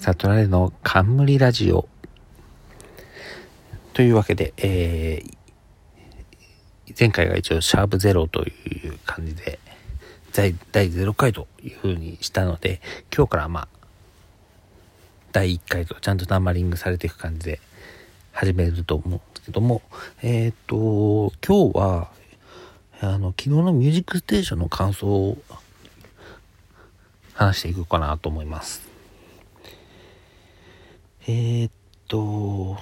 悟られの冠ラジオ。というわけで、えー、前回が一応シャープゼロという感じで、第0回という風にしたので、今日からまあ、第1回とちゃんとナンバリングされていく感じで始めると思うんですけども、えっ、と、今日は、あの、昨日のミュージックステーションの感想を話していこうかなと思います。えー、っと、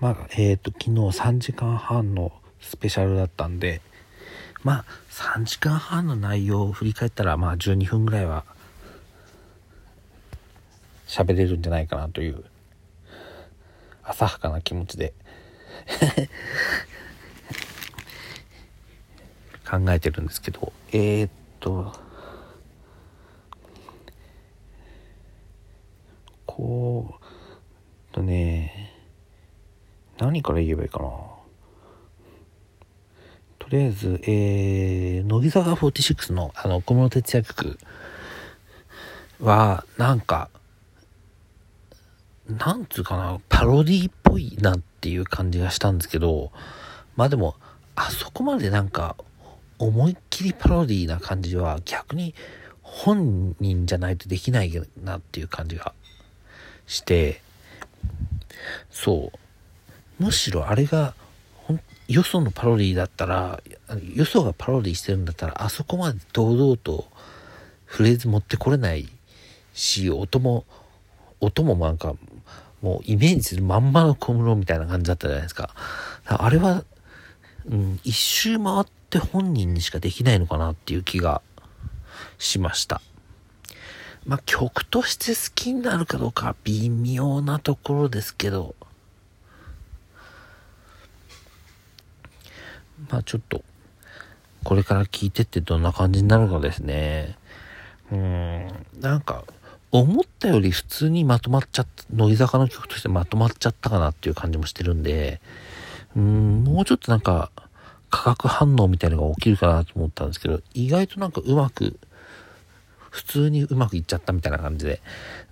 まあ、えー、っと、昨日3時間半のスペシャルだったんで、まあ、3時間半の内容を振り返ったら、まあ、12分ぐらいは喋れるんじゃないかなという浅はかな気持ちで 考えてるんですけどえー、っとこうとね何から言えばいいかな。とりあえずえー、乃木坂46のあの小室哲哉曲はなんかなんつうかなパロディっぽいなっていう感じがしたんですけどまあでもあそこまでなんか思いっきりパロディな感じは逆に本人じゃないとできないなっていう感じがして、そう。むしろあれが、よそのパロディだったら、よそがパロディしてるんだったら、あそこまで堂々とフレーズ持ってこれないし、音も、音もなんか、もうイメージするまんまの小室みたいな感じだったじゃないですか。あれは、うん、一周回って本人にしかできないのかなっていう気がしました。まあ、曲として好きになるかどうか微妙なところですけど、まあちょっと、これから聴いてってどんな感じになるかですね。うん、なんか、思ったより普通にまとまっちゃった、乃木坂の曲としてまとまっちゃったかなっていう感じもしてるんで、うん、もうちょっとなんか、化学反応みたいなのが起きるかなと思ったんですけど、意外となんかうまく、普通にうまくいっちゃったみたいな感じで、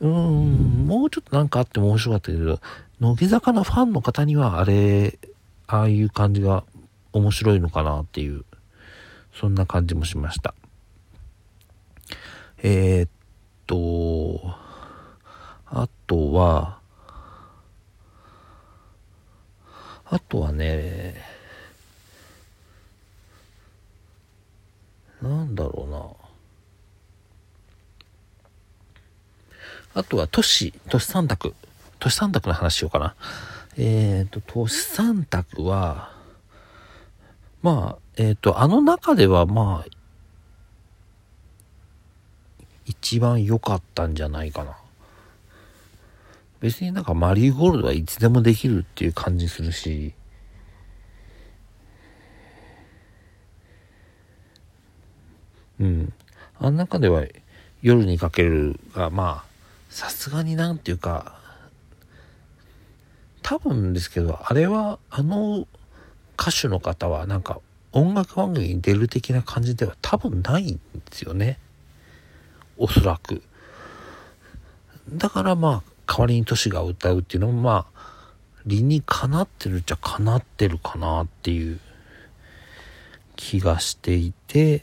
うーん、もうちょっとなんかあっても面白かったけど、乃木坂のファンの方にはあれ、ああいう感じが面白いのかなっていう、そんな感じもしました。えー、っと、あとは、あとはね、なんだろうな。あとは都市、都市三択。都市三択の話しようかな。えっ、ー、と、都市三択は、まあ、えっ、ー、と、あの中では、まあ、一番良かったんじゃないかな。別になんかマリーゴールドはいつでもできるっていう感じするし、うん。あの中では夜にかけるが、まあ、さすがになんていうか、多分ですけど、あれは、あの歌手の方はなんか音楽番組に出る的な感じでは多分ないんですよね。おそらく。だからまあ、代わりに都市が歌うっていうのもまあ、理にかなってるっちゃかなってるかなっていう気がしていて、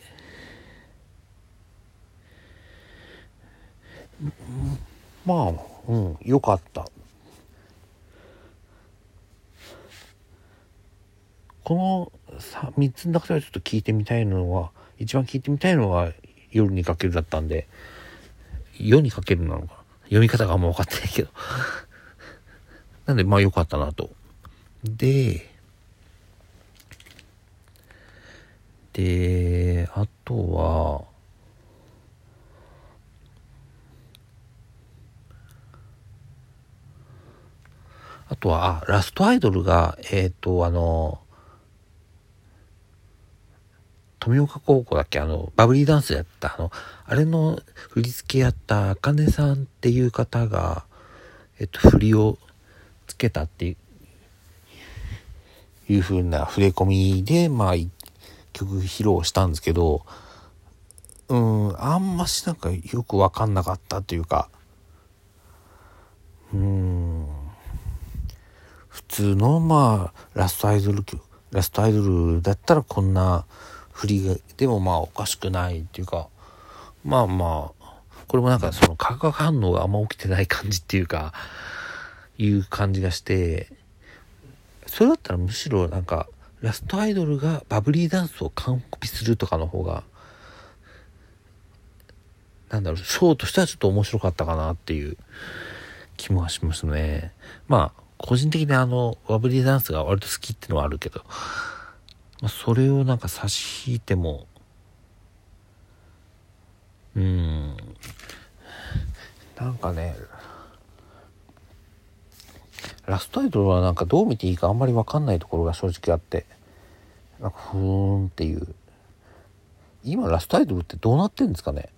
まあ、うん、よかった。この3つの中ではちょっと聞いてみたいのは、一番聞いてみたいのは夜にかけるだったんで、夜にかけるなのか読み方があんま分かってないけど なんで、まあ良かったなと。で、で、あとは、あとは、あ、ラストアイドルが、えっ、ー、と、あの、富岡高校だっけ？あの、バブリーダンスやった、あの、あれの振り付けやったあかねさんっていう方が、えっと、振りをつけたっていう、いう風な触れ込みで、まあ、曲披露したんですけど、うん、あんましなんかよくわかんなかったというか、うん。普通のまあラストアイドルラストアイドルだったらこんな振りでもまあおかしくないっていうかまあまあこれもなんかその化学反応があんま起きてない感じっていうかいう感じがしてそれだったらむしろなんかラストアイドルがバブリーダンスを完コピするとかの方がなんだろうショーとしてはちょっと面白かったかなっていう気もしますね。まあ個人的にあのバブリーダンスが割と好きってのはあるけど、まあ、それをなんか差し引いてもうん。なんかねラストアイドルはなんかどう見ていいかあんまり分かんないところが正直あってなんかふーんっていう。今ラストアイドルってどうなってんですかね？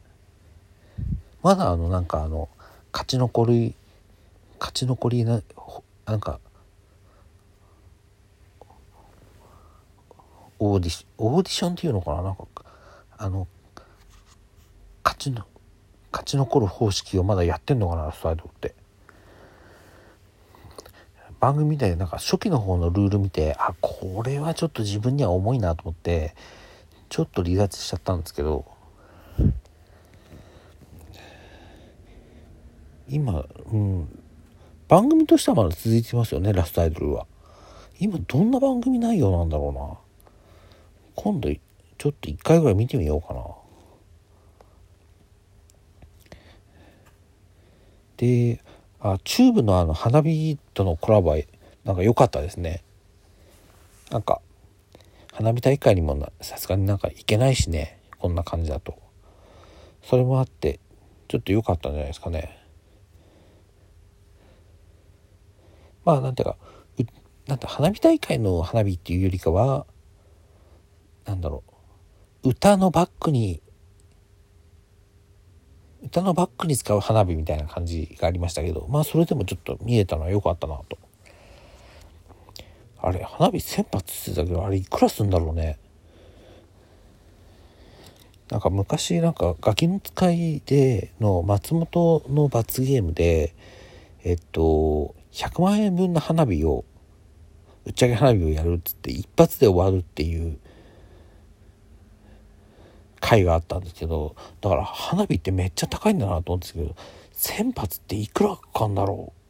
まだあのなんかあの勝ち残り勝ち残りななんかオーディシオーディションっていうのかな？なんかあの勝ちの勝ち残る方式をまだやってんのかな？ストアイドって。番組でなんか初期の方のルール見てあこれはちょっと自分には重いなと思ってちょっと離脱しちゃったんですけど今うん番組としてはまだ続いてますよねラストアイドルは。今どんな番組内容なんだろうな。今度ちょっと一回ぐらい見てみようかな。であチューブのあの花火とのコラボはなんか良かったですね。なんか花火大会にもさすがになんか行けないしね。こんな感じだと。それもあってちょっと良かったんじゃないですかね。まあなんていうかなんて花火大会の花火っていうよりかはなんだろう。歌のバックに歌のバックに使う花火みたいな感じがありましたけどまあそれでもちょっと見えたのは良かったなと。あれ花火1000発ってたけどあれいくらすんだろうね。なんか昔なんかガキの使いでの松本の罰ゲームでえっと100万円分の花火を打ち上げ花火をやるっつって一発で終わるっていう回があったんですけどだから花火ってめっちゃ高いんだなと思うんですけど千発っていくらかかんだろう。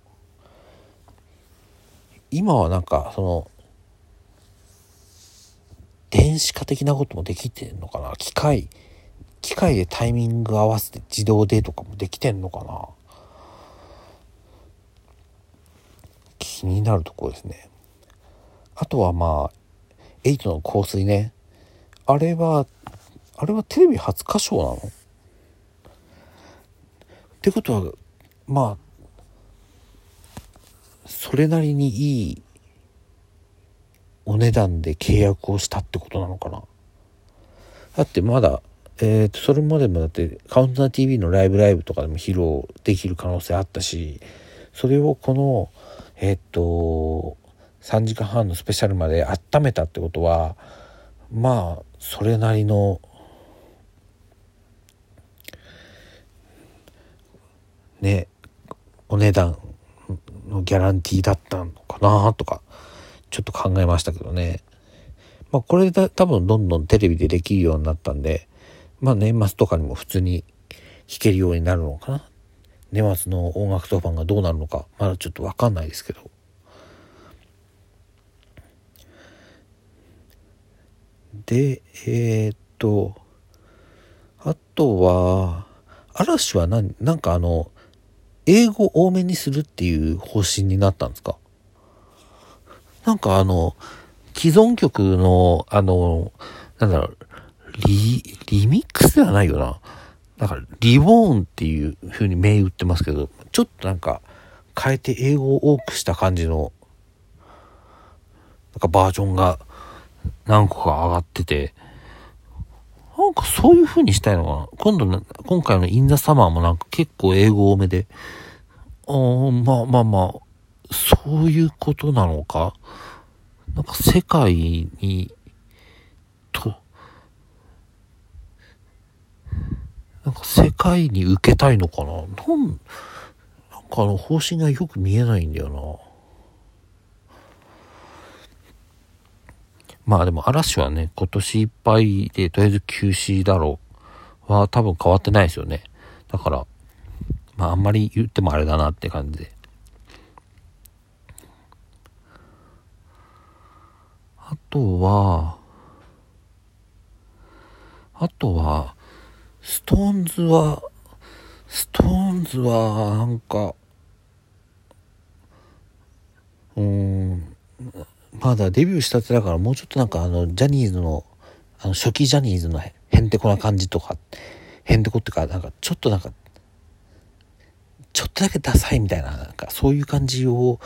今はなんかその電子化的なこともできてんのかな？機械機械でタイミング合わせて自動でとかもできてんのかな？気になるところですね。あとはまあ8の香水ね。あれはあれはテレビ初歌唱なの？ってことはまあそれなりにいいお値段で契約をしたってことなのかな。だってまだえー、とそれまでもだってカウンター TV のライブライブとかでも披露できる可能性あったしそれをこのえっ、と3時間半のスペシャルまで温めたってことはまあそれなりのねお値段のギャランティーだったのかなとかちょっと考えましたけどね。まあこれで多分どんどんテレビでできるようになったんでまあ年末とかにも普通に弾けるようになるのかな。年末の音楽当番がどうなるのかまだちょっと分かんないですけど。でえー、っとあとは嵐は何なんかあの英語多めにするっていう方針になったんですか？なんかあの既存曲のあのなんだろうリリミックスではないよな。だから、リボーンっていう風に銘打ってますけど、ちょっとなんか、変えて英語を多くした感じの、なんかバージョンが何個か上がってて、なんかそういう風にしたいのかな。今度ね、今回のインザサマーもなんか結構英語多めで、あまあまあまあ、そういうことなのか？なんか世界に、と、なんか世界に受けたいのかな？なんなんかあの方針がよく見えないんだよな。まあでも嵐はね、今年いっぱいでとりあえず休止だろうは多分変わってないですよね。だから、まああんまり言ってもあれだなって感じで。あとは、あとは、ストーンズは、ストーンズは、なんか、うん、まだデビューしたてだからもうちょっとなんかあの、ジャニーズの、あの、初期ジャニーズのへんてこな感じとか、へんてこってか、なんかちょっとなんか、ちょっとだけダサいみたいな、なんかそういう感じを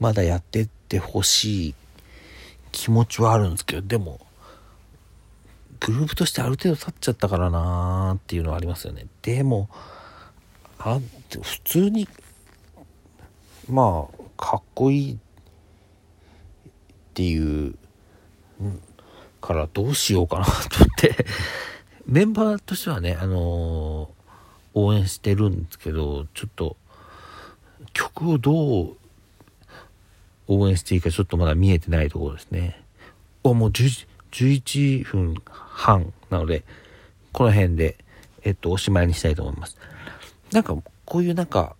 まだやってってほしい気持ちはあるんですけど、でも、グループとしてある程度経っちゃったからなーっていうのはありますよね。でも、あ普通に、まあ、かっこいいっていう、からどうしようかなと思ってメンバーとしてはね、あのー、応援してるんですけど、ちょっと、曲をどう応援していいかちょっとまだ見えてないところですね。お、もう11分半なので、この辺で、えっと、おしまいにしたいと思います。なんか、こういうなんか、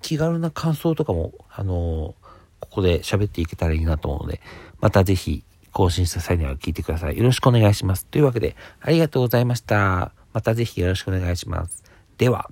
気軽な感想とかも、あのここで喋っていけたらいいなと思うので、またぜひ更新した際には聞いてください。よろしくお願いします。というわけで、ありがとうございました。またぜひよろしくお願いします。では。